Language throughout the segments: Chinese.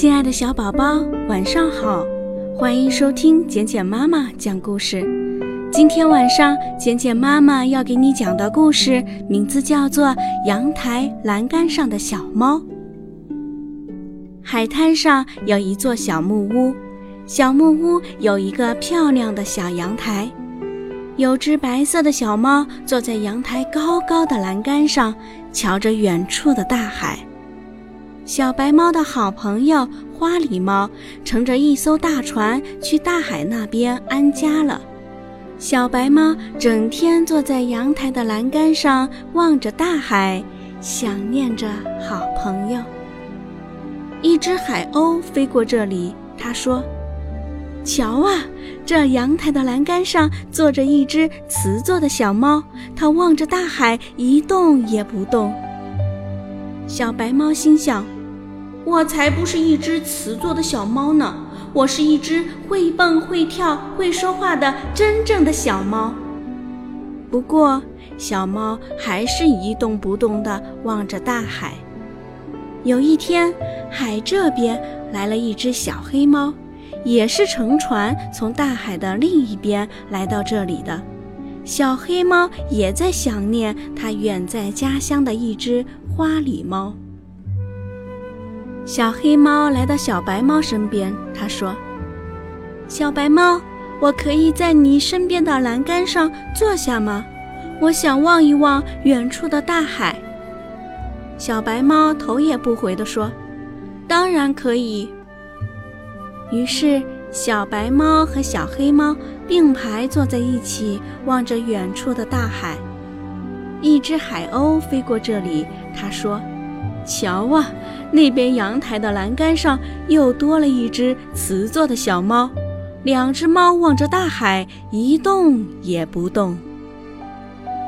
亲爱的小宝宝，晚上好！欢迎收听简简妈妈讲故事。今天晚上，简简妈妈要给你讲的故事名字叫做《阳台栏杆上的小猫》。海滩上有一座小木屋，小木屋有一个漂亮的小阳台，有只白色的小猫坐在阳台高高的栏杆上，瞧着远处的大海。小白猫的好朋友花狸猫乘着一艘大船去大海那边安家了。小白猫整天坐在阳台的栏杆上望着大海，想念着好朋友。一只海鸥飞过这里，它说：“瞧啊，这阳台的栏杆上坐着一只瓷做的小猫，它望着大海一动也不动。”小白猫心想。我才不是一只瓷做的小猫呢，我是一只会蹦会跳会说话的真正的小猫。不过，小猫还是一动不动地望着大海。有一天，海这边来了一只小黑猫，也是乘船从大海的另一边来到这里的。小黑猫也在想念它远在家乡的一只花狸猫。小黑猫来到小白猫身边，它说：“小白猫，我可以在你身边的栏杆上坐下吗？我想望一望远处的大海。”小白猫头也不回地说：“当然可以。”于是，小白猫和小黑猫并排坐在一起，望着远处的大海。一只海鸥飞过这里，它说。瞧啊，那边阳台的栏杆上又多了一只瓷做的小猫，两只猫望着大海，一动也不动。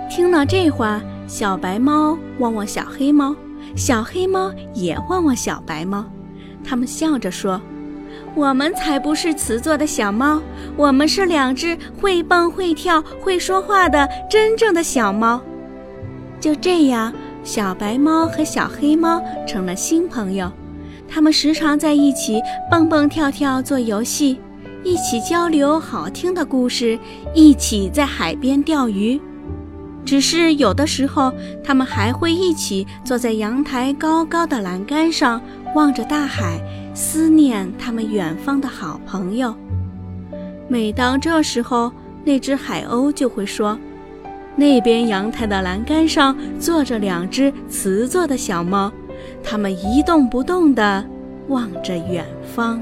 听了这话，小白猫望望小黑猫，小黑猫也望望小白猫，他们笑着说：“我们才不是瓷做的小猫，我们是两只会蹦会跳会说话的真正的小猫。”就这样。小白猫和小黑猫成了新朋友，他们时常在一起蹦蹦跳跳做游戏，一起交流好听的故事，一起在海边钓鱼。只是有的时候，他们还会一起坐在阳台高高的栏杆上，望着大海，思念他们远方的好朋友。每当这时候，那只海鸥就会说。那边阳台的栏杆上坐着两只瓷做的小猫，它们一动不动地望着远方。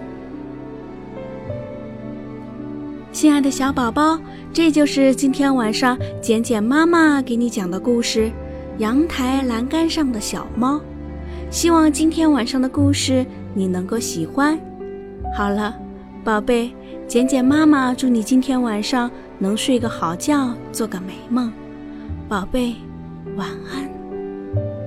亲爱的小宝宝，这就是今天晚上简简妈妈给你讲的故事《阳台栏杆上的小猫》。希望今天晚上的故事你能够喜欢。好了，宝贝，简简妈妈祝你今天晚上。能睡个好觉，做个美梦，宝贝，晚安。